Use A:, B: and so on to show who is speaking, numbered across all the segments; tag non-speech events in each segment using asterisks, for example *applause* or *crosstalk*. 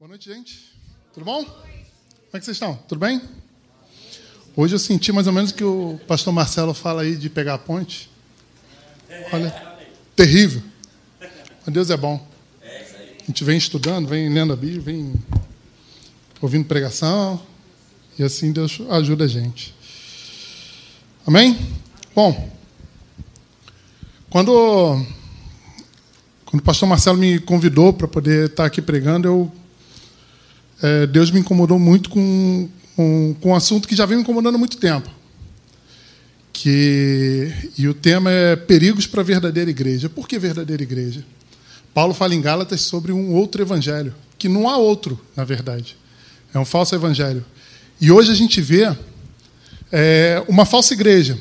A: Boa noite, gente. Tudo bom? Como é que vocês estão? Tudo bem? Hoje eu senti mais ou menos que o pastor Marcelo fala aí de pegar a ponte. Olha, terrível. Mas Deus é bom. A gente vem estudando, vem lendo a Bíblia, vem ouvindo pregação, e assim Deus ajuda a gente. Amém? Bom, quando, quando o pastor Marcelo me convidou para poder estar aqui pregando, eu é, Deus me incomodou muito com, com, com um assunto que já vem me incomodando há muito tempo. Que, e o tema é perigos para a verdadeira igreja. Por que verdadeira igreja? Paulo fala em Gálatas sobre um outro evangelho, que não há outro, na verdade. É um falso evangelho. E hoje a gente vê é, uma falsa igreja.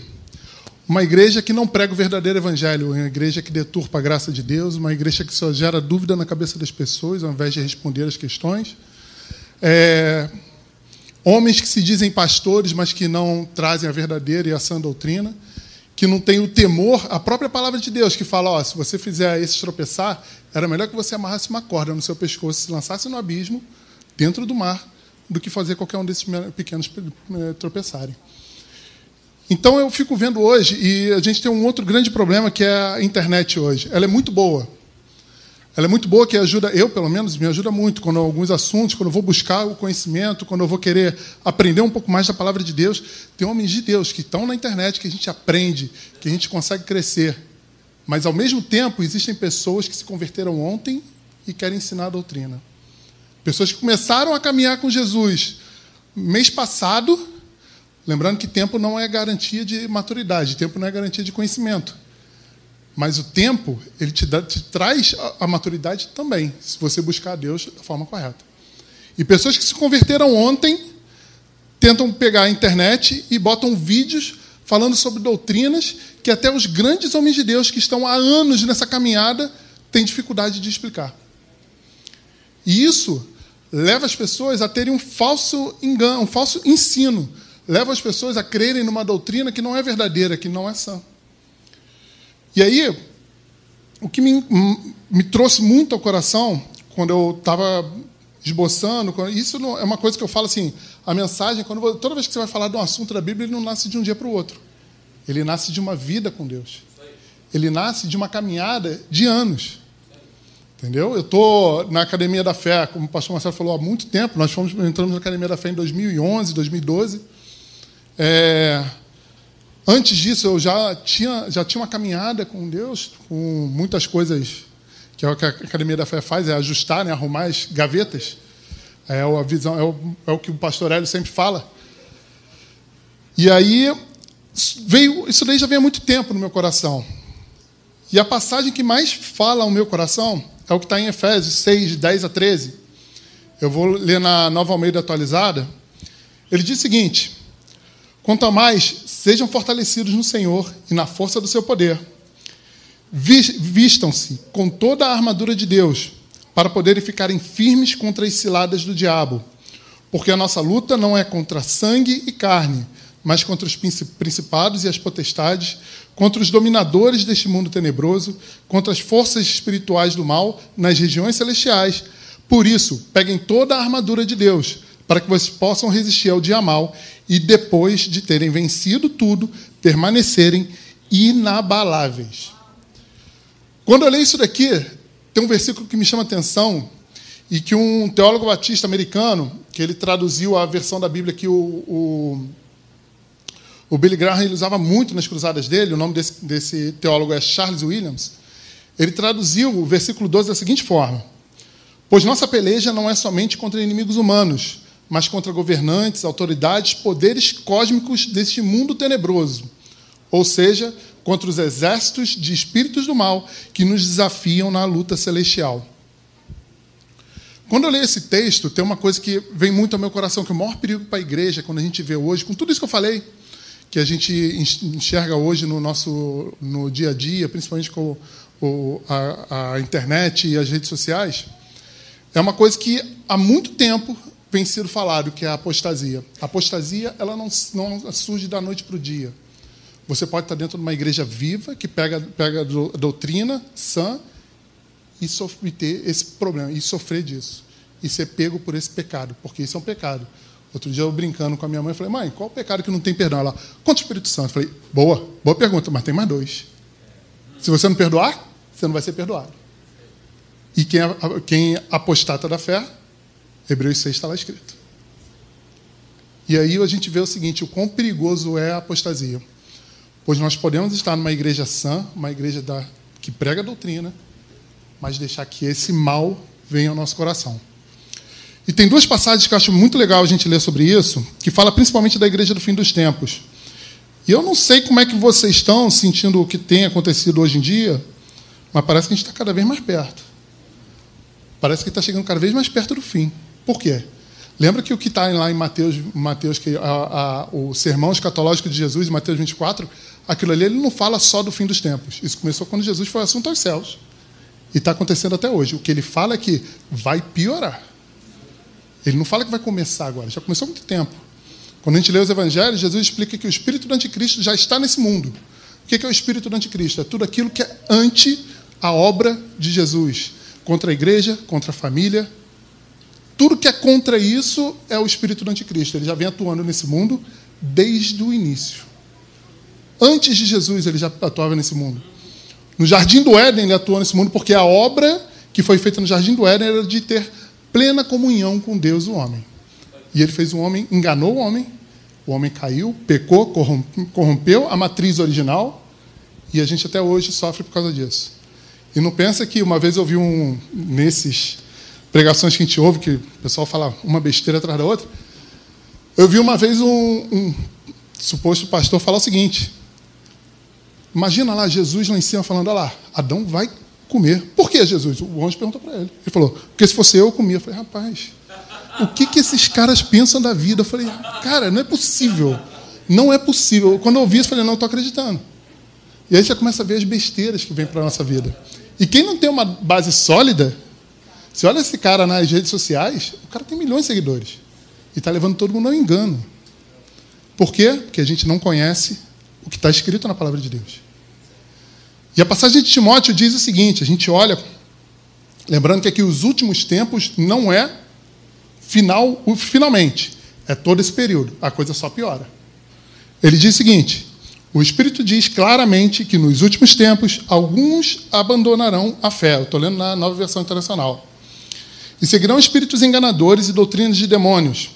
A: Uma igreja que não prega o verdadeiro evangelho, uma igreja que deturpa a graça de Deus, uma igreja que só gera dúvida na cabeça das pessoas, ao invés de responder as questões. É, homens que se dizem pastores, mas que não trazem a verdadeira e a sã doutrina, que não têm o temor, a própria palavra de Deus, que fala: ó, se você fizer esse tropeçar, era melhor que você amarrasse uma corda no seu pescoço e se lançasse no abismo, dentro do mar, do que fazer qualquer um desses pequenos tropeçarem. Então eu fico vendo hoje, e a gente tem um outro grande problema que é a internet hoje. Ela é muito boa, ela é muito boa, que ajuda, eu pelo menos, me ajuda muito quando alguns assuntos, quando eu vou buscar o conhecimento, quando eu vou querer aprender um pouco mais da palavra de Deus. Tem homens de Deus que estão na internet, que a gente aprende, que a gente consegue crescer. Mas, ao mesmo tempo, existem pessoas que se converteram ontem e querem ensinar a doutrina. Pessoas que começaram a caminhar com Jesus mês passado, lembrando que tempo não é garantia de maturidade, tempo não é garantia de conhecimento. Mas o tempo, ele te, dá, te traz a, a maturidade também, se você buscar a Deus da forma correta. E pessoas que se converteram ontem tentam pegar a internet e botam vídeos falando sobre doutrinas que até os grandes homens de Deus que estão há anos nessa caminhada têm dificuldade de explicar. E isso leva as pessoas a terem um falso engano, um falso ensino, leva as pessoas a crerem numa doutrina que não é verdadeira, que não é sã. E aí, o que me, me trouxe muito ao coração, quando eu estava esboçando, isso é uma coisa que eu falo assim, a mensagem, quando, toda vez que você vai falar de um assunto da Bíblia, ele não nasce de um dia para o outro. Ele nasce de uma vida com Deus. Ele nasce de uma caminhada de anos. Entendeu? Eu estou na Academia da Fé, como o pastor Marcelo falou, há muito tempo. Nós fomos, entramos na Academia da Fé em 2011, 2012. É, Antes disso, eu já tinha, já tinha uma caminhada com Deus, com muitas coisas que é o que a Academia da Fé faz, é ajustar, né, arrumar as gavetas. É a visão, é o, é o que o pastor Hélio sempre fala. E aí, veio, isso daí já vem há muito tempo no meu coração. E a passagem que mais fala ao meu coração é o que está em Efésios 6, 10 a 13. Eu vou ler na Nova Almeida atualizada. Ele diz o seguinte: Quanto a mais, sejam fortalecidos no Senhor e na força do seu poder. Vistam-se com toda a armadura de Deus, para poderem ficarem firmes contra as ciladas do diabo. Porque a nossa luta não é contra sangue e carne, mas contra os principados e as potestades, contra os dominadores deste mundo tenebroso, contra as forças espirituais do mal nas regiões celestiais. Por isso, peguem toda a armadura de Deus para que vocês possam resistir ao dia mal e, depois de terem vencido tudo, permanecerem inabaláveis. Quando eu leio isso daqui, tem um versículo que me chama a atenção e que um teólogo batista americano, que ele traduziu a versão da Bíblia que o, o, o Billy Graham ele usava muito nas cruzadas dele, o nome desse, desse teólogo é Charles Williams, ele traduziu o versículo 12 da seguinte forma: Pois nossa peleja não é somente contra inimigos humanos, mas contra governantes, autoridades, poderes cósmicos deste mundo tenebroso, ou seja, contra os exércitos de espíritos do mal que nos desafiam na luta celestial. Quando eu leio esse texto, tem uma coisa que vem muito ao meu coração, que é o maior perigo para a igreja, quando a gente vê hoje, com tudo isso que eu falei, que a gente enxerga hoje no nosso no dia a dia, principalmente com o, a, a internet e as redes sociais, é uma coisa que há muito tempo vem sido falado, que é a apostasia. A apostasia ela não, não surge da noite para o dia. Você pode estar dentro de uma igreja viva, que pega, pega a doutrina sã e, ter esse problema, e sofrer disso. e ser pego por esse pecado, porque isso é um pecado. Outro dia eu brincando com a minha mãe, falei, mãe, qual o pecado que não tem perdão? Ela, quanto Espírito Santo? Eu falei, boa, boa pergunta, mas tem mais dois. Se você não perdoar, você não vai ser perdoado. E quem, quem apostata da fé, Hebreus 6 está lá escrito. E aí a gente vê o seguinte: o quão perigoso é a apostasia. Pois nós podemos estar numa igreja sã, uma igreja da, que prega a doutrina, mas deixar que esse mal venha ao nosso coração. E tem duas passagens que eu acho muito legal a gente ler sobre isso, que fala principalmente da igreja do fim dos tempos. E eu não sei como é que vocês estão sentindo o que tem acontecido hoje em dia, mas parece que a gente está cada vez mais perto. Parece que está chegando cada vez mais perto do fim. Por quê? Lembra que o que está lá em Mateus, Mateus que a, a, o sermão escatológico de Jesus, em Mateus 24, aquilo ali ele não fala só do fim dos tempos. Isso começou quando Jesus foi assunto aos céus. E está acontecendo até hoje. O que ele fala é que vai piorar. Ele não fala que vai começar agora, já começou há muito tempo. Quando a gente lê os evangelhos, Jesus explica que o espírito do anticristo já está nesse mundo. O que é o espírito do anticristo? É tudo aquilo que é anti a obra de Jesus. Contra a igreja, contra a família, tudo que é contra isso é o espírito do anticristo. Ele já vem atuando nesse mundo desde o início. Antes de Jesus, ele já atuava nesse mundo. No Jardim do Éden, ele atuou nesse mundo porque a obra que foi feita no Jardim do Éden era de ter plena comunhão com Deus, o homem. E ele fez o homem, enganou o homem, o homem caiu, pecou, corrompeu a matriz original, e a gente até hoje sofre por causa disso. E não pensa que uma vez eu vi um nesses pregações que a gente ouve, que o pessoal fala uma besteira atrás da outra. Eu vi uma vez um, um suposto pastor falar o seguinte: Imagina lá Jesus lá em cima falando: Olha lá, Adão vai comer. Por que Jesus? O anjo perguntou para ele. Ele falou: Porque se fosse eu, eu comia. Eu falei: Rapaz, o que, que esses caras pensam da vida? Eu falei: Cara, não é possível. Não é possível. Quando eu ouvi isso, eu falei: Não, estou acreditando. E aí você começa a ver as besteiras que vêm para a nossa vida. E quem não tem uma base sólida, você olha esse cara nas redes sociais, o cara tem milhões de seguidores. E está levando todo mundo ao engano. Por quê? Porque a gente não conhece o que está escrito na palavra de Deus. E a passagem de Timóteo diz o seguinte: a gente olha, lembrando que aqui os últimos tempos não é final, finalmente, é todo esse período, a coisa só piora. Ele diz o seguinte: o Espírito diz claramente que nos últimos tempos alguns abandonarão a fé. Estou lendo na nova versão internacional e seguirão espíritos enganadores e doutrinas de demônios.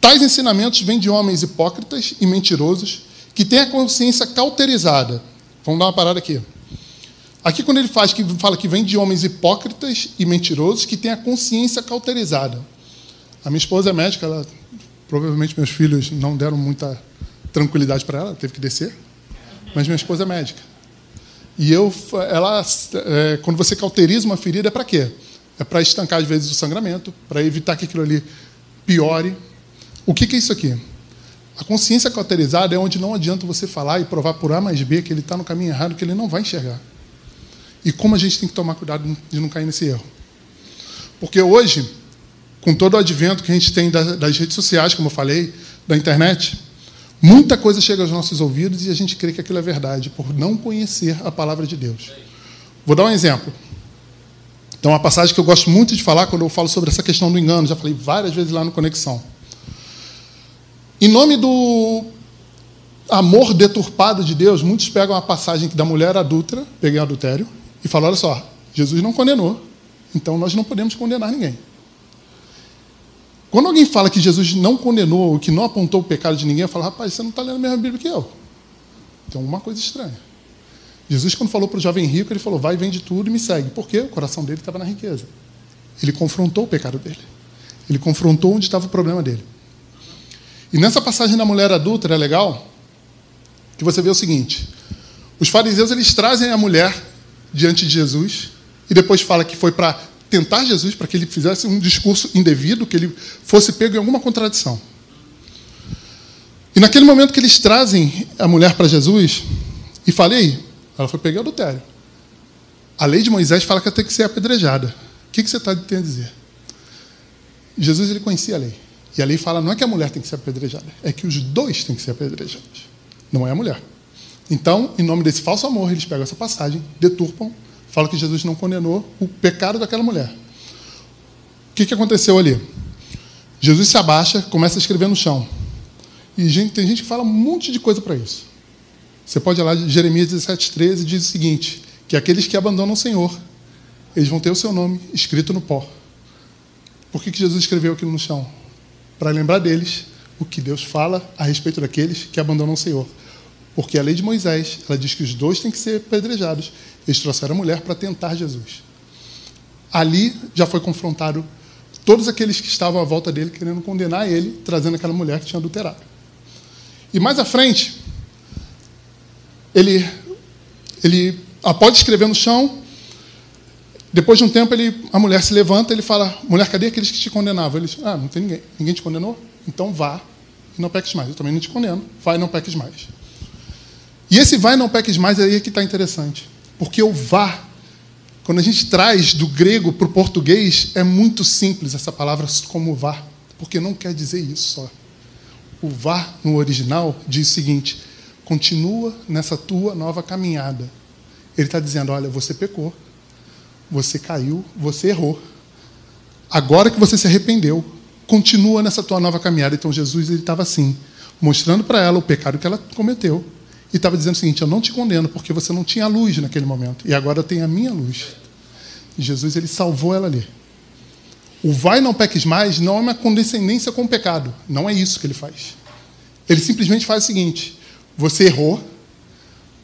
A: Tais ensinamentos vêm de homens hipócritas e mentirosos que têm a consciência cauterizada. Vamos dar uma parada aqui. Aqui, quando ele faz, que fala que vem de homens hipócritas e mentirosos que têm a consciência cauterizada. A minha esposa é médica, ela, provavelmente meus filhos não deram muita tranquilidade para ela, teve que descer. Mas minha esposa é médica. E eu, ela, é, quando você cauteriza uma ferida, é para quê? É para estancar, às vezes, o sangramento, para evitar que aquilo ali piore. O que, que é isso aqui? A consciência cauterizada é onde não adianta você falar e provar por A mais B que ele está no caminho errado, que ele não vai enxergar. E como a gente tem que tomar cuidado de não cair nesse erro. Porque hoje, com todo o advento que a gente tem das redes sociais, como eu falei, da internet, muita coisa chega aos nossos ouvidos e a gente crê que aquilo é verdade, por não conhecer a palavra de Deus. Vou dar um exemplo. Então, uma passagem que eu gosto muito de falar quando eu falo sobre essa questão do engano, já falei várias vezes lá no Conexão. Em nome do amor deturpado de Deus, muitos pegam a passagem da mulher adulta, peguei adultério, e falam: olha só, Jesus não condenou, então nós não podemos condenar ninguém. Quando alguém fala que Jesus não condenou, ou que não apontou o pecado de ninguém, eu falo: rapaz, você não está lendo a mesma Bíblia que eu. Tem alguma coisa estranha. Jesus, quando falou para o jovem rico, ele falou: vai, vende tudo e me segue. Por quê? O coração dele estava na riqueza. Ele confrontou o pecado dele. Ele confrontou onde estava o problema dele. E nessa passagem da mulher adulta é legal que você vê o seguinte: os fariseus eles trazem a mulher diante de Jesus e depois fala que foi para tentar Jesus para que ele fizesse um discurso indevido, que ele fosse pego em alguma contradição. E naquele momento que eles trazem a mulher para Jesus e falei, ela foi pegar adultério. A lei de Moisés fala que ela tem que ser apedrejada. O que, você está tentando dizer? Jesus ele conhecia a lei. E a lei fala não é que a mulher tem que ser apedrejada, é que os dois têm que ser apedrejados. Não é a mulher. Então, em nome desse falso amor, eles pegam essa passagem, deturpam, falam que Jesus não condenou o pecado daquela mulher. que, que aconteceu ali? Jesus se abaixa, começa a escrever no chão. E gente, tem gente que fala um monte de coisa para isso. Você pode ir lá, Jeremias 17, 13, diz o seguinte: que aqueles que abandonam o Senhor, eles vão ter o seu nome escrito no pó. Por que, que Jesus escreveu aquilo no chão? Para lembrar deles o que Deus fala a respeito daqueles que abandonam o Senhor. Porque a lei de Moisés, ela diz que os dois têm que ser apedrejados. Eles trouxeram a mulher para tentar Jesus. Ali já foi confrontado todos aqueles que estavam à volta dele querendo condenar ele, trazendo aquela mulher que tinha adulterado. E mais à frente, ele, ele após escrever no chão, depois de um tempo, ele, a mulher se levanta ele fala: Mulher, cadê aqueles que te condenavam? Ele diz: Ah, não tem ninguém. Ninguém te condenou? Então vá e não peques mais. Eu também não te condeno. Vai e não peques mais. E esse vai e não peques mais aí é que está interessante. Porque o vá quando a gente traz do grego para o português, é muito simples essa palavra como vá, porque não quer dizer isso só. O vá no original diz o seguinte: continua nessa tua nova caminhada. Ele está dizendo: olha, você pecou, você caiu, você errou. Agora que você se arrependeu, continua nessa tua nova caminhada. Então Jesus ele estava assim, mostrando para ela o pecado que ela cometeu e estava dizendo o seguinte: Eu não te condeno porque você não tinha luz naquele momento e agora tenho a minha luz. Jesus ele salvou ela ali. O vai não peques mais não é uma condescendência com o pecado. Não é isso que ele faz. Ele simplesmente faz o seguinte: Você errou,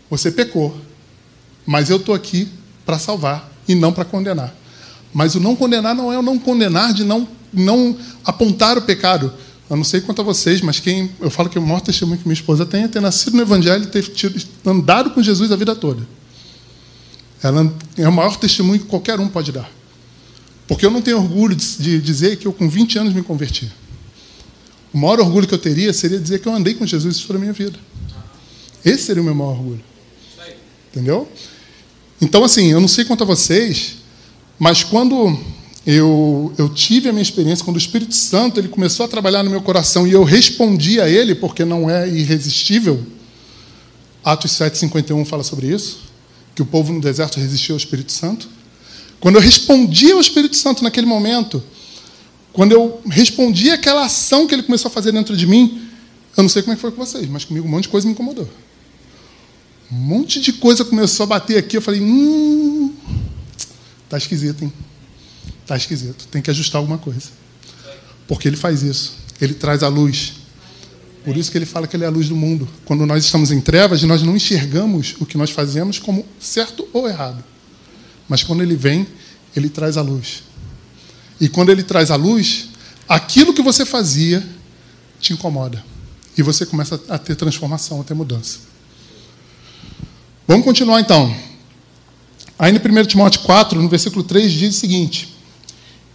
A: você pecou, mas eu estou aqui para salvar e não para condenar. Mas o não condenar não é o não condenar de não, não apontar o pecado. Eu não sei quanto a vocês, mas quem eu falo que o maior testemunho que minha esposa tem é ter nascido no Evangelho e ter tido, andado com Jesus a vida toda. Ela é o maior testemunho que qualquer um pode dar. Porque eu não tenho orgulho de, de dizer que eu, com 20 anos, me converti. O maior orgulho que eu teria seria dizer que eu andei com Jesus toda a minha vida. Esse seria o meu maior orgulho. Entendeu? Então, assim, eu não sei quanto a vocês, mas quando eu, eu tive a minha experiência quando o Espírito Santo ele começou a trabalhar no meu coração e eu respondi a ele, porque não é irresistível. Atos 7,51 fala sobre isso, que o povo no deserto resistiu ao Espírito Santo. Quando eu respondi ao Espírito Santo naquele momento, quando eu respondi aquela ação que ele começou a fazer dentro de mim, eu não sei como é que foi com vocês, mas comigo um monte de coisa me incomodou. Um monte de coisa começou a bater aqui, eu falei, hum, tá esquisito, hein? Está esquisito. Tem que ajustar alguma coisa. Porque ele faz isso. Ele traz a luz. Por isso que ele fala que ele é a luz do mundo. Quando nós estamos em trevas, nós não enxergamos o que nós fazemos como certo ou errado. Mas quando ele vem, ele traz a luz. E quando ele traz a luz, aquilo que você fazia te incomoda. E você começa a ter transformação, a ter mudança. Vamos continuar então. Aí no 1 Timóteo 4, no versículo 3, diz o seguinte: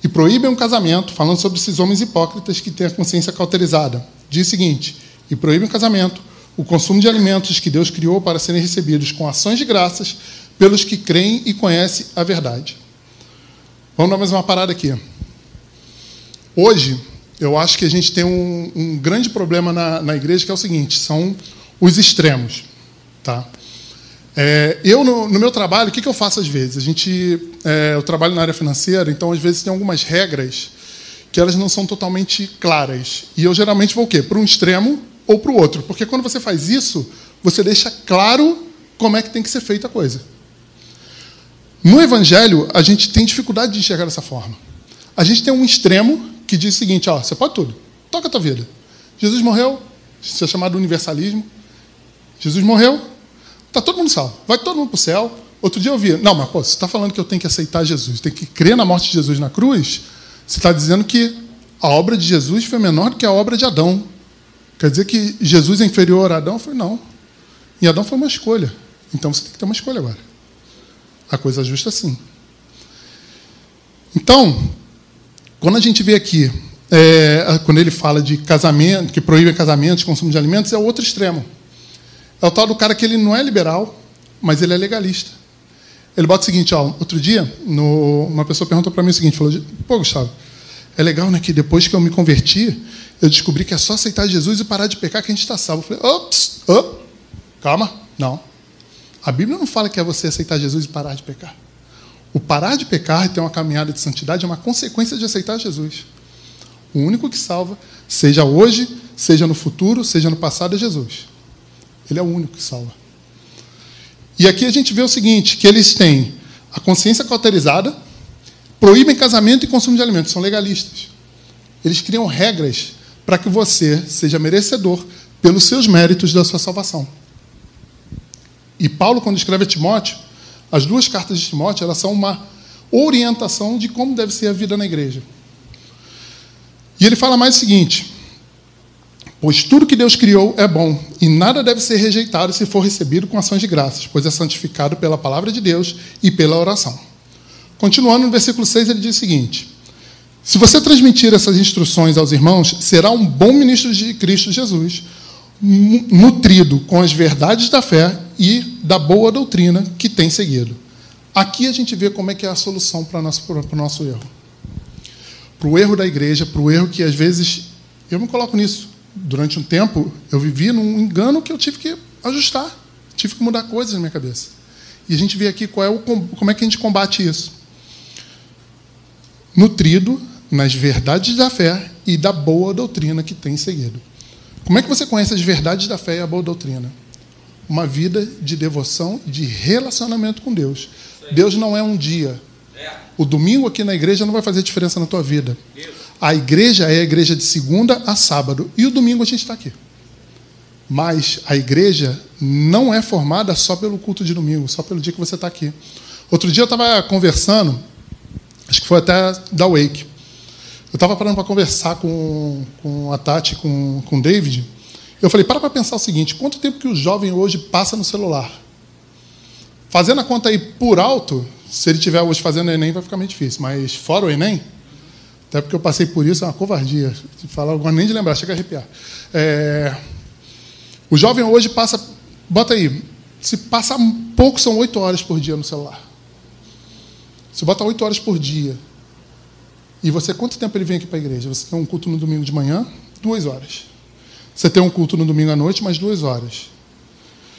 A: e proíbem um casamento, falando sobre esses homens hipócritas que têm a consciência cauterizada. Diz o seguinte: e proíbem o casamento, o consumo de alimentos que Deus criou para serem recebidos com ações de graças pelos que creem e conhecem a verdade. Vamos dar mais uma parada aqui. Hoje, eu acho que a gente tem um, um grande problema na, na igreja que é o seguinte: são os extremos. Tá? É, eu, no, no, meu trabalho, o que, que, eu faço às vezes? A gente, é, eu trabalho na área financeira, então às vezes tem algumas regras que elas não são totalmente claras. E eu geralmente vou o quê? Para um extremo ou para o outro. Porque quando você faz isso, você deixa claro como é que tem que ser feita a coisa. No Evangelho, a gente tem dificuldade de enxergar dessa forma. A gente tem um extremo que diz o seguinte: ó, você pode tudo, toca a tua vida. Jesus morreu, isso é chamado universalismo. Jesus morreu, Está todo mundo salvo. Vai todo mundo para o céu. Outro dia eu vi, não, mas pô, você está falando que eu tenho que aceitar Jesus, tem que crer na morte de Jesus na cruz, você está dizendo que a obra de Jesus foi menor que a obra de Adão. Quer dizer que Jesus é inferior a Adão? Falei, não. E Adão foi uma escolha. Então você tem que ter uma escolha agora. A coisa justa assim. Então, quando a gente vê aqui, é, quando ele fala de casamento, que proíbe casamentos, consumo de alimentos, é o outro extremo. É o tal do cara que ele não é liberal, mas ele é legalista. Ele bota o seguinte, ó, outro dia, no, uma pessoa perguntou para mim o seguinte, falou, pô, Gustavo, é legal, né, que depois que eu me converti, eu descobri que é só aceitar Jesus e parar de pecar que a gente está salvo. Eu falei, ops, op, calma, não. A Bíblia não fala que é você aceitar Jesus e parar de pecar. O parar de pecar e ter uma caminhada de santidade é uma consequência de aceitar Jesus. O único que salva, seja hoje, seja no futuro, seja no passado, é Jesus. Ele é o único que salva. E aqui a gente vê o seguinte: que eles têm a consciência cauterizada, proíbem casamento e consumo de alimentos, são legalistas. Eles criam regras para que você seja merecedor pelos seus méritos da sua salvação. E Paulo, quando escreve a Timóteo, as duas cartas de Timóteo, elas são uma orientação de como deve ser a vida na igreja. E ele fala mais o seguinte: Pois tudo que Deus criou é bom, e nada deve ser rejeitado se for recebido com ações de graças, pois é santificado pela palavra de Deus e pela oração. Continuando no versículo 6, ele diz o seguinte: Se você transmitir essas instruções aos irmãos, será um bom ministro de Cristo Jesus, nutrido com as verdades da fé e da boa doutrina que tem seguido. Aqui a gente vê como é que é a solução para o nosso, para o nosso erro. Para o erro da igreja, para o erro que às vezes. Eu me coloco nisso. Durante um tempo, eu vivi num engano que eu tive que ajustar, tive que mudar coisas na minha cabeça. E a gente vê aqui qual é o, como é que a gente combate isso. Nutrido nas verdades da fé e da boa doutrina que tem seguido. Como é que você conhece as verdades da fé e a boa doutrina? Uma vida de devoção, de relacionamento com Deus. Deus não é um dia. O domingo aqui na igreja não vai fazer diferença na tua vida. A igreja é a igreja de segunda a sábado. E o domingo a gente está aqui. Mas a igreja não é formada só pelo culto de domingo, só pelo dia que você está aqui. Outro dia eu estava conversando, acho que foi até da Wake. Eu estava parando para conversar com, com a Tati, com, com o David. Eu falei, para para pensar o seguinte: quanto tempo que o jovem hoje passa no celular? Fazendo a conta aí por alto, se ele estiver hoje fazendo o Enem, vai ficar meio difícil. Mas fora o Enem, até porque eu passei por isso, é uma covardia. De falar agora nem de lembrar, chega a arrepiar. É, o jovem hoje passa, bota aí, se passa pouco, são oito horas por dia no celular. Se bota oito horas por dia, e você, quanto tempo ele vem aqui para a igreja? Você tem um culto no domingo de manhã, duas horas. Você tem um culto no domingo à noite, mais duas horas.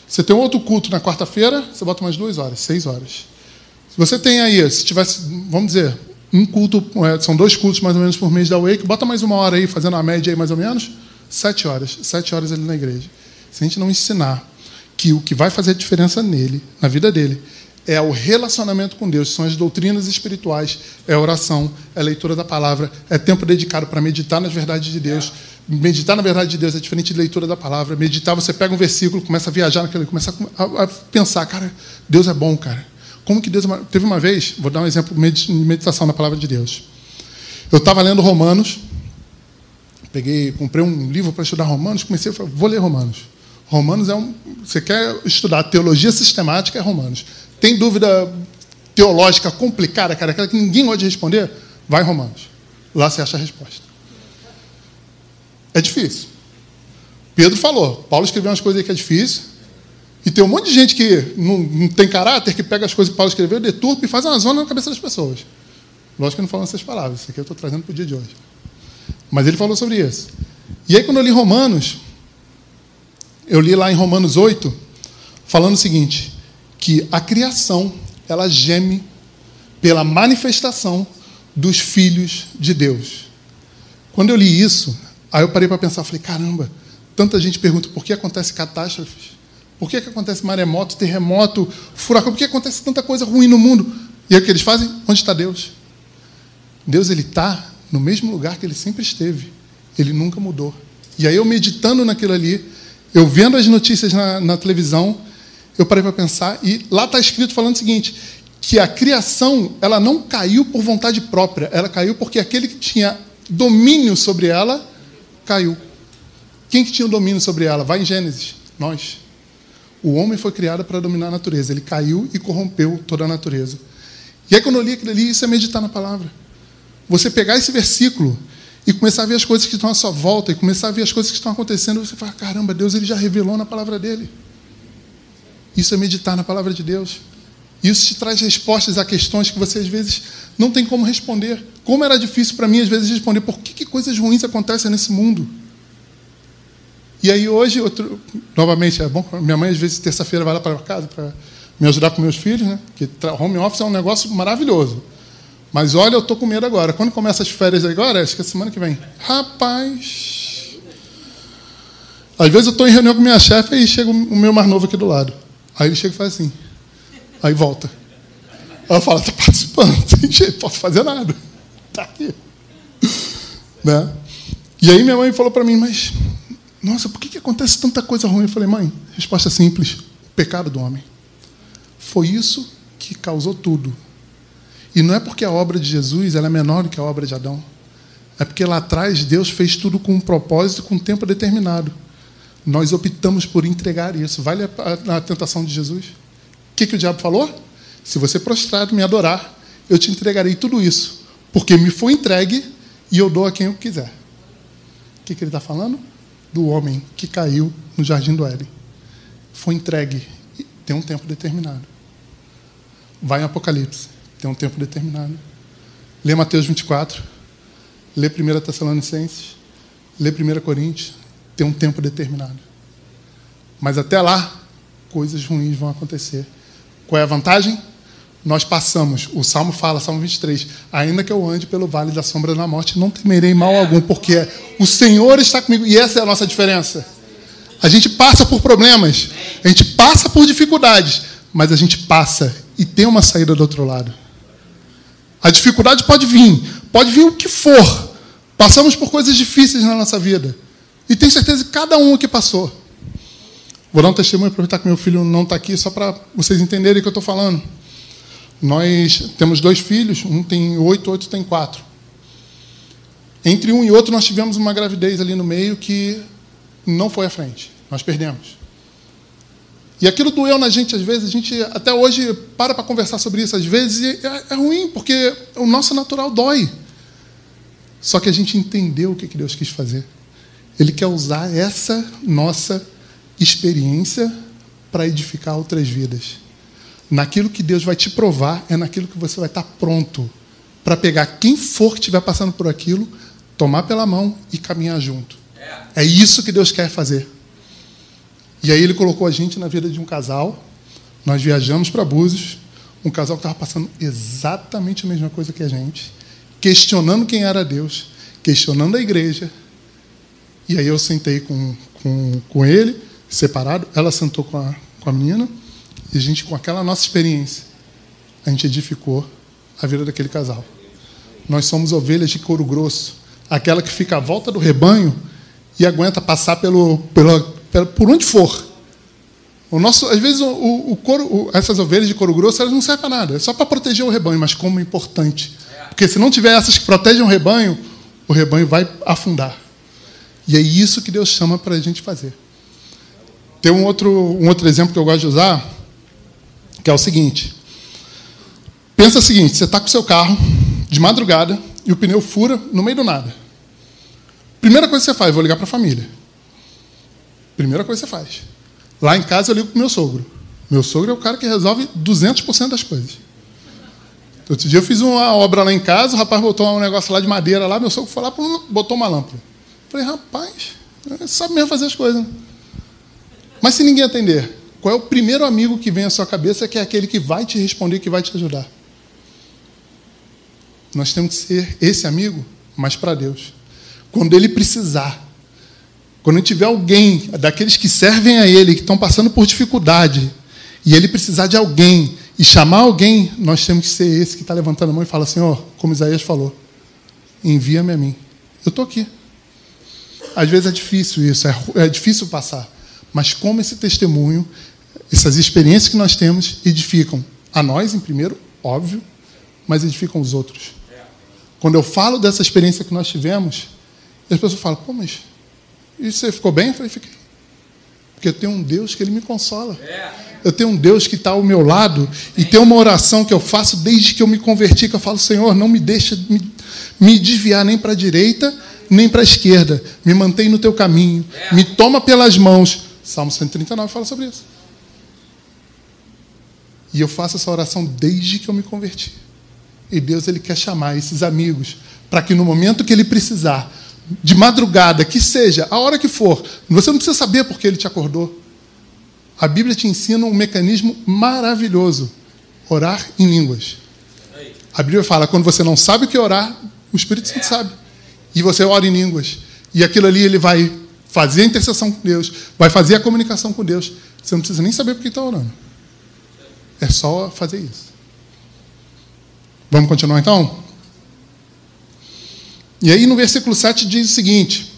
A: Você tem outro culto na quarta-feira, você bota mais duas horas, seis horas. Se você tem aí, se tivesse, vamos dizer, um culto, é, são dois cultos mais ou menos por mês da Wake, bota mais uma hora aí, fazendo a média aí mais ou menos, sete horas. Sete horas ali na igreja. Se a gente não ensinar que o que vai fazer diferença nele, na vida dele, é o relacionamento com Deus, são as doutrinas espirituais, é a oração, é a leitura da palavra, é tempo dedicado para meditar nas verdades de Deus. Meditar na verdade de Deus é diferente de leitura da palavra. Meditar, você pega um versículo, começa a viajar naquele, começa a, a pensar, cara, Deus é bom, cara. Como que Deus. Teve uma vez, vou dar um exemplo de meditação na palavra de Deus. Eu estava lendo Romanos, peguei, comprei um livro para estudar Romanos, comecei a vou ler Romanos. Romanos é um. Você quer estudar teologia sistemática, é Romanos. Tem dúvida teológica complicada, cara, aquela que ninguém pode responder? Vai Romanos. Lá você acha a resposta. É difícil. Pedro falou. Paulo escreveu umas coisas aí que é difícil. E tem um monte de gente que não, não tem caráter, que pega as coisas que Paulo escreveu, deturpa e faz uma zona na cabeça das pessoas. Lógico que não falando essas palavras, isso aqui eu estou trazendo para o dia de hoje. Mas ele falou sobre isso. E aí, quando eu li Romanos, eu li lá em Romanos 8, falando o seguinte: que a criação ela geme pela manifestação dos filhos de Deus. Quando eu li isso, aí eu parei para pensar, falei, caramba, tanta gente pergunta por que acontece catástrofes, por que, que acontece maremoto, terremoto, furacão, por que acontece tanta coisa ruim no mundo? E o que eles fazem? Onde está Deus? Deus ele está no mesmo lugar que ele sempre esteve. Ele nunca mudou. E aí eu meditando naquilo ali, eu vendo as notícias na, na televisão, eu parei para pensar e lá está escrito falando o seguinte: que a criação ela não caiu por vontade própria, ela caiu porque aquele que tinha domínio sobre ela caiu. Quem que tinha o domínio sobre ela? Vai em Gênesis, nós. O homem foi criado para dominar a natureza, ele caiu e corrompeu toda a natureza. E aí, quando eu li aquilo ali, isso é meditar na palavra. Você pegar esse versículo e começar a ver as coisas que estão à sua volta, e começar a ver as coisas que estão acontecendo, você fala: caramba, Deus ele já revelou na palavra dele. Isso é meditar na palavra de Deus. Isso te traz respostas a questões que você às vezes não tem como responder. Como era difícil para mim às vezes responder por que, que, coisas ruins acontecem nesse mundo. E aí hoje, outro, novamente, é bom, minha mãe às vezes terça-feira vai lá para casa para me ajudar com meus filhos, né? Que home office é um negócio maravilhoso. Mas olha, eu tô com medo agora. Quando começa as férias agora, acho que é semana que vem. Rapaz. Às vezes eu estou em reunião com minha chefe e chega o meu mais novo aqui do lado. Aí ele chega e faz assim. Aí volta. Aí eu falo, tá participando, não *laughs* tem jeito, posso fazer nada. Tá aqui. Né? E aí minha mãe falou para mim, mas, nossa, por que, que acontece tanta coisa ruim? Eu falei, mãe, resposta simples: o pecado do homem. Foi isso que causou tudo. E não é porque a obra de Jesus é menor do que a obra de Adão. É porque lá atrás Deus fez tudo com um propósito, com um tempo determinado. Nós optamos por entregar isso. Vale a, a, a tentação de Jesus? O que, que o diabo falou? Se você prostrado me adorar, eu te entregarei tudo isso. Porque me foi entregue e eu dou a quem eu quiser. O que, que ele está falando? Do homem que caiu no jardim do Éden. Foi entregue. Tem um tempo determinado. Vai em Apocalipse. Tem um tempo determinado. Lê Mateus 24. Lê 1 Tessalonicenses. Lê 1 Coríntios. Tem um tempo determinado. Mas até lá, coisas ruins vão acontecer. Qual é a vantagem? Nós passamos, o Salmo fala, Salmo 23, ainda que eu ande pelo vale da sombra da morte, não temerei mal algum, porque o Senhor está comigo. E essa é a nossa diferença. A gente passa por problemas, a gente passa por dificuldades, mas a gente passa e tem uma saída do outro lado. A dificuldade pode vir, pode vir o que for. Passamos por coisas difíceis na nossa vida. E tenho certeza que cada um que passou. Vou dar um testemunho, aproveitar que meu filho não está aqui, só para vocês entenderem o que eu estou falando. Nós temos dois filhos, um tem oito, outro tem quatro. Entre um e outro, nós tivemos uma gravidez ali no meio que não foi à frente. Nós perdemos. E aquilo doeu na gente, às vezes, a gente até hoje para para conversar sobre isso, às vezes é, é, ruim, porque o nosso natural dói. Só que a gente entendeu o que Deus quis fazer. Ele quer usar essa nossa experiência para edificar outras vidas. Naquilo que Deus vai te provar, é naquilo que você vai estar pronto para pegar quem for que estiver passando por aquilo, tomar pela mão e caminhar junto. É isso que Deus quer fazer. E aí ele colocou a gente na vida de um casal. Nós viajamos para Búzios, um casal que estava passando exatamente a mesma coisa que a gente, questionando quem era Deus, questionando a igreja. E aí eu sentei com, com, com ele, separado, ela sentou com a, com a menina, e a gente, com aquela nossa experiência, a gente edificou a vida daquele casal. Nós somos ovelhas de couro grosso, aquela que fica à volta do rebanho e aguenta passar pelo, pelo, por onde for. O nosso, às vezes, o, o couro, o, essas ovelhas de couro grosso elas não servem para nada, é só para proteger o rebanho, mas como é importante. Porque se não tiver essas que protegem o rebanho, o rebanho vai afundar. E é isso que Deus chama para a gente fazer. Tem um outro, um outro exemplo que eu gosto de usar, que é o seguinte. Pensa o seguinte: você está com o seu carro de madrugada e o pneu fura no meio do nada. Primeira coisa que você faz, vou ligar para a família. Primeira coisa que você faz. Lá em casa eu ligo para meu sogro. Meu sogro é o cara que resolve 200% das coisas. Outro dia eu fiz uma obra lá em casa, o rapaz botou um negócio lá de madeira lá, meu sogro foi lá, botou uma lâmpada. Falei, rapaz, sabe mesmo fazer as coisas. Né? Mas se ninguém atender, qual é o primeiro amigo que vem à sua cabeça que é aquele que vai te responder, que vai te ajudar? Nós temos que ser esse amigo, mas para Deus. Quando ele precisar, quando tiver alguém, daqueles que servem a Ele, que estão passando por dificuldade, e Ele precisar de alguém, e chamar alguém, nós temos que ser esse que está levantando a mão e fala, Senhor, como Isaías falou, envia-me a mim. Eu estou aqui. Às vezes é difícil isso, é, é difícil passar. Mas como esse testemunho, essas experiências que nós temos, edificam a nós, em primeiro, óbvio, mas edificam os outros. Quando eu falo dessa experiência que nós tivemos, as pessoas falam, pô, mas e você ficou bem? Eu falei, fiquei. Porque eu tenho um Deus que ele me consola. Eu tenho um Deus que está ao meu lado e tem uma oração que eu faço desde que eu me converti, que eu falo, Senhor, não me deixa me, me desviar nem para a direita, nem para a esquerda. Me mantém no teu caminho. Me toma pelas mãos. Salmo 139 fala sobre isso. E eu faço essa oração desde que eu me converti. E Deus ele quer chamar esses amigos para que no momento que ele precisar, de madrugada, que seja, a hora que for, você não precisa saber porque ele te acordou. A Bíblia te ensina um mecanismo maravilhoso: orar em línguas. A Bíblia fala: quando você não sabe o que orar, o Espírito Santo sabe. E você ora em línguas. E aquilo ali ele vai fazer a intercessão com Deus, vai fazer a comunicação com Deus. Você não precisa nem saber por que está orando. É só fazer isso. Vamos continuar então? E aí no versículo 7 diz o seguinte: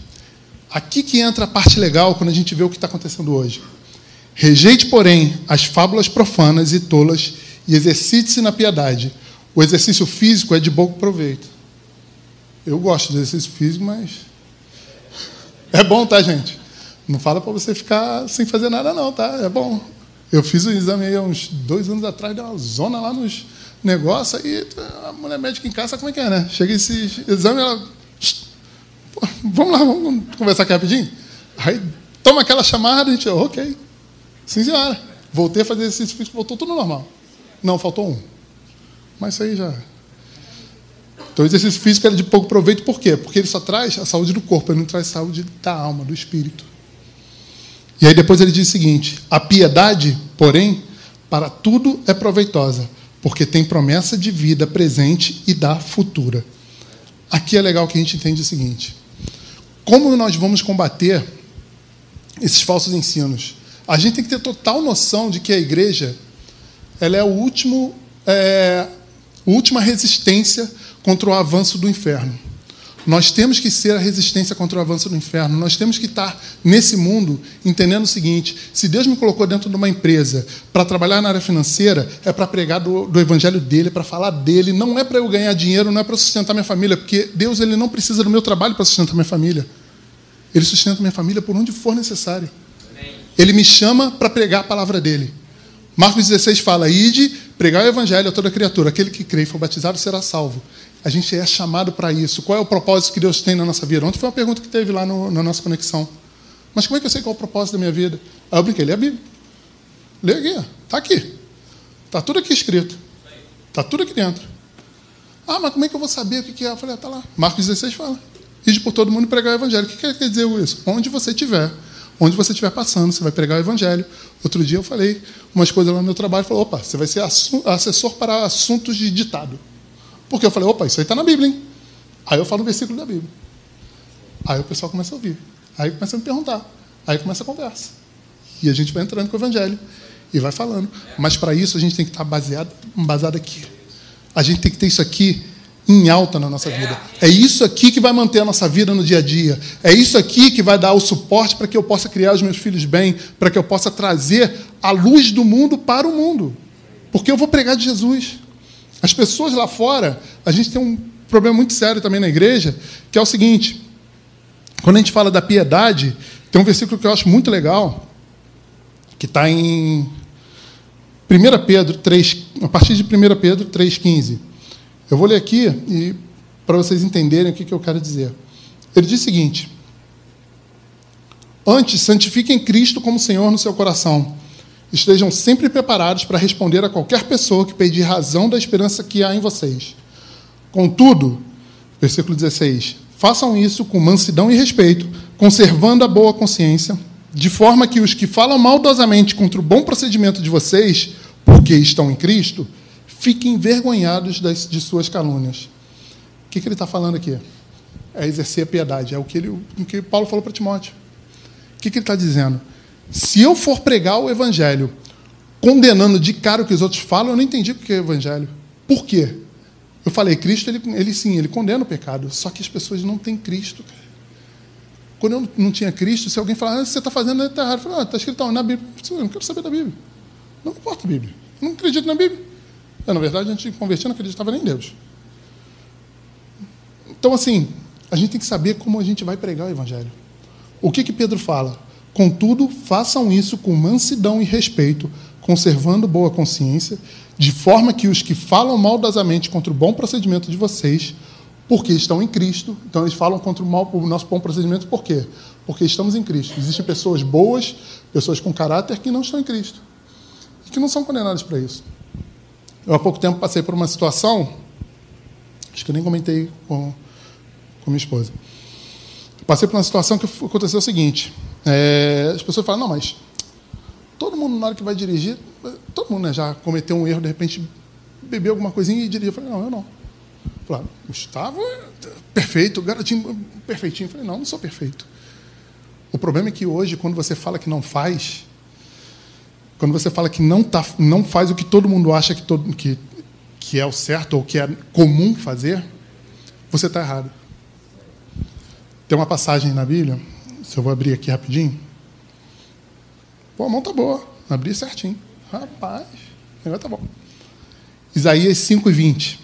A: aqui que entra a parte legal quando a gente vê o que está acontecendo hoje. Rejeite, porém, as fábulas profanas e tolas e exercite-se na piedade. O exercício físico é de bom proveito. Eu gosto de exercício físico, mas *laughs* é bom, tá, gente? Não fala para você ficar sem fazer nada, não, tá? É bom. Eu fiz um exame aí uns dois anos atrás, deu uma zona lá nos negócios, aí a mulher médica em casa, sabe como é que é, né? Chega esse exame, ela. Pô, vamos lá, vamos conversar aqui rapidinho? Aí toma aquela chamada, a gente, ok. Sim, senhora. Voltei a fazer exercício físico, voltou tudo normal. Não, faltou um. Mas isso aí já. Então, o exercício físico é de pouco proveito, por quê? Porque ele só traz a saúde do corpo, ele não traz saúde da alma, do espírito. E aí depois ele diz o seguinte: a piedade, porém, para tudo é proveitosa, porque tem promessa de vida presente e da futura. Aqui é legal que a gente entende o seguinte: como nós vamos combater esses falsos ensinos? A gente tem que ter total noção de que a igreja ela é o último, é, a última resistência contra o avanço do inferno. Nós temos que ser a resistência contra o avanço do inferno. Nós temos que estar nesse mundo entendendo o seguinte: se Deus me colocou dentro de uma empresa para trabalhar na área financeira, é para pregar do, do evangelho dele, é para falar dele, não é para eu ganhar dinheiro, não é para sustentar minha família, porque Deus ele não precisa do meu trabalho para sustentar minha família. Ele sustenta minha família por onde for necessário. Ele me chama para pregar a palavra dele. Marcos 16 fala: Ide, pregar o evangelho a toda criatura. Aquele que crê e for batizado será salvo. A gente é chamado para isso. Qual é o propósito que Deus tem na nossa vida? Ontem foi uma pergunta que teve lá no, na nossa conexão. Mas como é que eu sei qual é o propósito da minha vida? Aí eu brinquei, lê a Bíblia. Lê aqui, está aqui. Está tudo aqui escrito. Está tudo aqui dentro. Ah, mas como é que eu vou saber o que é? Eu falei, está ah, lá. Marcos 16 fala. Ide por todo mundo pregar o evangelho. O que quer dizer isso? Onde você estiver, onde você estiver passando, você vai pregar o evangelho. Outro dia eu falei umas coisas lá no meu trabalho, falou, opa, você vai ser assessor para assuntos de ditado. Porque eu falei, opa, isso aí está na Bíblia, hein? Aí eu falo o versículo da Bíblia. Aí o pessoal começa a ouvir. Aí começa a me perguntar. Aí começa a conversa. E a gente vai entrando com o Evangelho. E vai falando. Mas para isso a gente tem que estar baseado, baseado aqui. A gente tem que ter isso aqui em alta na nossa vida. É isso aqui que vai manter a nossa vida no dia a dia. É isso aqui que vai dar o suporte para que eu possa criar os meus filhos bem, para que eu possa trazer a luz do mundo para o mundo. Porque eu vou pregar de Jesus. As pessoas lá fora, a gente tem um problema muito sério também na igreja, que é o seguinte: quando a gente fala da piedade, tem um versículo que eu acho muito legal, que está em 1 Pedro 3, a partir de 1 Pedro 3,15. Eu vou ler aqui e para vocês entenderem o que, que eu quero dizer. Ele diz o seguinte: Antes, santifiquem Cristo como Senhor no seu coração Estejam sempre preparados para responder a qualquer pessoa que pedir razão da esperança que há em vocês. Contudo, versículo 16: façam isso com mansidão e respeito, conservando a boa consciência, de forma que os que falam maldosamente contra o bom procedimento de vocês, porque estão em Cristo, fiquem envergonhados das, de suas calúnias. O que, que ele está falando aqui? É exercer a piedade. É o que, ele, o que Paulo falou para Timóteo. O que, que ele está dizendo? Se eu for pregar o evangelho condenando de cara o que os outros falam, eu não entendi o que é evangelho. Por quê? Eu falei, Cristo, ele, ele sim, ele condena o pecado, só que as pessoas não têm Cristo. Quando eu não tinha Cristo, se alguém falar, ah, você está fazendo está errado, eu falo, ah, está escrito na Bíblia. Eu não quero saber da Bíblia. Não importa a Bíblia. Eu não acredito na Bíblia. Eu, na verdade, a gente convertia, não acreditava nem em Deus. Então, assim, a gente tem que saber como a gente vai pregar o Evangelho. O que, que Pedro fala? Contudo, façam isso com mansidão e respeito, conservando boa consciência, de forma que os que falam maldosamente contra o bom procedimento de vocês, porque estão em Cristo, então eles falam contra o, mal, o nosso bom procedimento, por quê? Porque estamos em Cristo. Existem pessoas boas, pessoas com caráter que não estão em Cristo e que não são condenadas para isso. Eu há pouco tempo passei por uma situação, acho que eu nem comentei com, com minha esposa. Passei por uma situação que aconteceu o seguinte: é, as pessoas falam, não, mas todo mundo na hora que vai dirigir, todo mundo né, já cometeu um erro, de repente bebeu alguma coisinha e dirigiu. Eu falei, não, eu não. Falei, ah, Gustavo, perfeito, garotinho, perfeitinho. Eu falei, não, não sou perfeito. O problema é que hoje, quando você fala que não faz, quando você fala que não, tá, não faz o que todo mundo acha que, todo, que, que é o certo ou que é comum fazer, você está errado. Tem uma passagem na Bíblia, se eu vou abrir aqui rapidinho. Pô, a mão tá boa, abri certinho. Rapaz, o negócio tá bom. Isaías 5 e 20.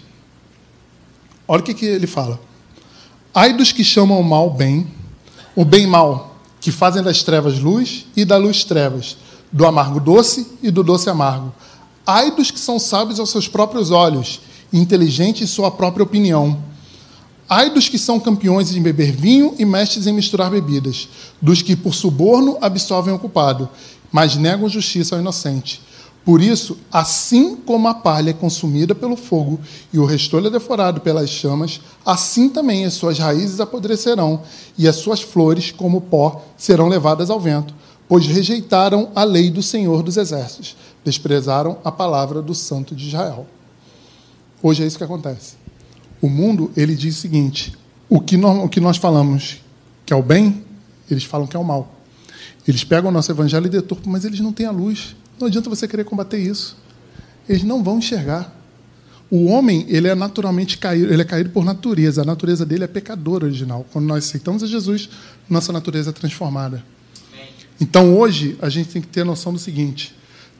A: Olha o que, que ele fala. Ai dos que chamam o mal bem, o bem mal, que fazem das trevas luz e da luz trevas, do amargo doce e do doce amargo. Ai dos que são sábios aos seus próprios olhos, inteligentes em sua própria opinião. Ai dos que são campeões em beber vinho e mestres em misturar bebidas, dos que por suborno absolvem o culpado, mas negam justiça ao inocente. Por isso, assim como a palha é consumida pelo fogo e o restolho é devorado pelas chamas, assim também as suas raízes apodrecerão e as suas flores, como pó, serão levadas ao vento, pois rejeitaram a lei do Senhor dos Exércitos, desprezaram a palavra do Santo de Israel. Hoje é isso que acontece. O mundo, ele diz o seguinte: o que, nós, o que nós falamos que é o bem, eles falam que é o mal. Eles pegam o nosso evangelho e deturpam, mas eles não têm a luz. Não adianta você querer combater isso. Eles não vão enxergar. O homem, ele é naturalmente caído, ele é caído por natureza. A natureza dele é pecadora original. Quando nós aceitamos a Jesus, nossa natureza é transformada. Então, hoje, a gente tem que ter a noção do seguinte: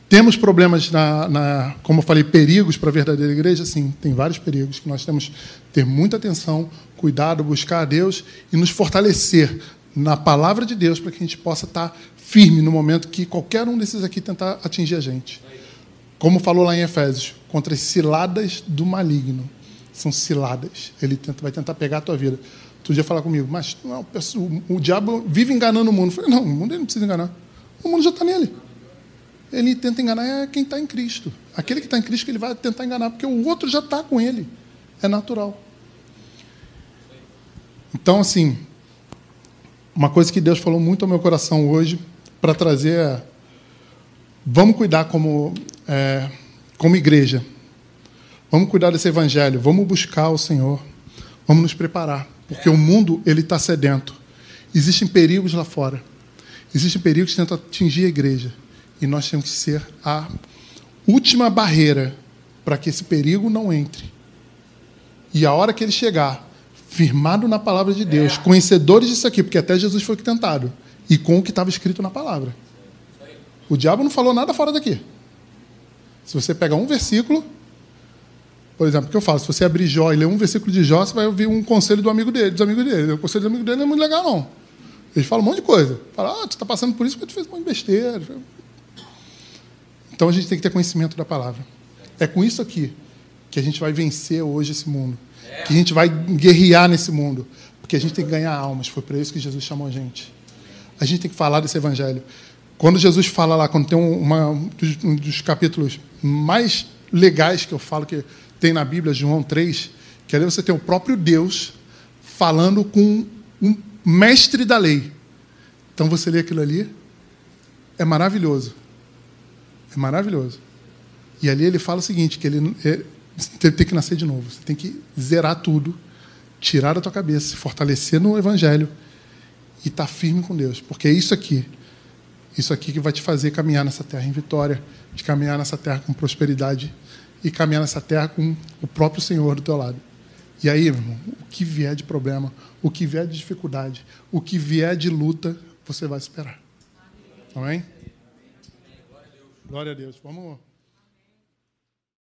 A: temos problemas, na, na como eu falei, perigos para a verdadeira igreja? Sim, tem vários perigos que nós temos que ter muita atenção, cuidado, buscar a Deus e nos fortalecer na palavra de Deus para que a gente possa estar firme no momento que qualquer um desses aqui tentar atingir a gente. Como falou lá em Efésios, contra as ciladas do maligno. São ciladas. Ele tenta, vai tentar pegar a tua vida. Tu dia falar comigo, mas não, o, o diabo vive enganando o mundo. Eu falei, não, o mundo ele não precisa enganar. O mundo já está nele ele tenta enganar é quem está em Cristo. Aquele que está em Cristo ele vai tentar enganar, porque o outro já está com ele. É natural. Então, assim, uma coisa que Deus falou muito ao meu coração hoje para trazer é, vamos cuidar como, é, como igreja. Vamos cuidar desse evangelho. Vamos buscar o Senhor. Vamos nos preparar. Porque o mundo ele está sedento. Existem perigos lá fora. Existem perigos que tentam atingir a igreja. E nós temos que ser a última barreira para que esse perigo não entre. E a hora que ele chegar, firmado na palavra de Deus, é. conhecedores disso aqui, porque até Jesus foi tentado, e com o que estava escrito na palavra. O diabo não falou nada fora daqui. Se você pegar um versículo, por exemplo, o que eu falo? Se você abrir Jó e ler um versículo de Jó, você vai ouvir um conselho do amigo dele, dos amigos dele. O conselho do amigo dele não é muito legal, não. Eles falam um monte de coisa. Falam, ah, tu está passando por isso porque tu fez um monte de besteira. Então a gente tem que ter conhecimento da palavra. É com isso aqui que a gente vai vencer hoje esse mundo. Que a gente vai guerrear nesse mundo. Porque a gente tem que ganhar almas. Foi para isso que Jesus chamou a gente. A gente tem que falar desse evangelho. Quando Jesus fala lá, quando tem uma, um dos capítulos mais legais que eu falo que tem na Bíblia, João 3, que ali você tem o próprio Deus falando com um mestre da lei. Então você lê aquilo ali, é maravilhoso. É maravilhoso. E ali ele fala o seguinte, que ele é, tem que nascer de novo. Você tem que zerar tudo, tirar da tua cabeça, se fortalecer no Evangelho e estar tá firme com Deus. Porque é isso aqui. Isso aqui que vai te fazer caminhar nessa terra em vitória, de caminhar nessa terra com prosperidade e caminhar nessa terra com o próprio Senhor do teu lado. E aí, meu irmão, o que vier de problema, o que vier de dificuldade, o que vier de luta, você vai esperar. Amém? Glória a Deus. Vamos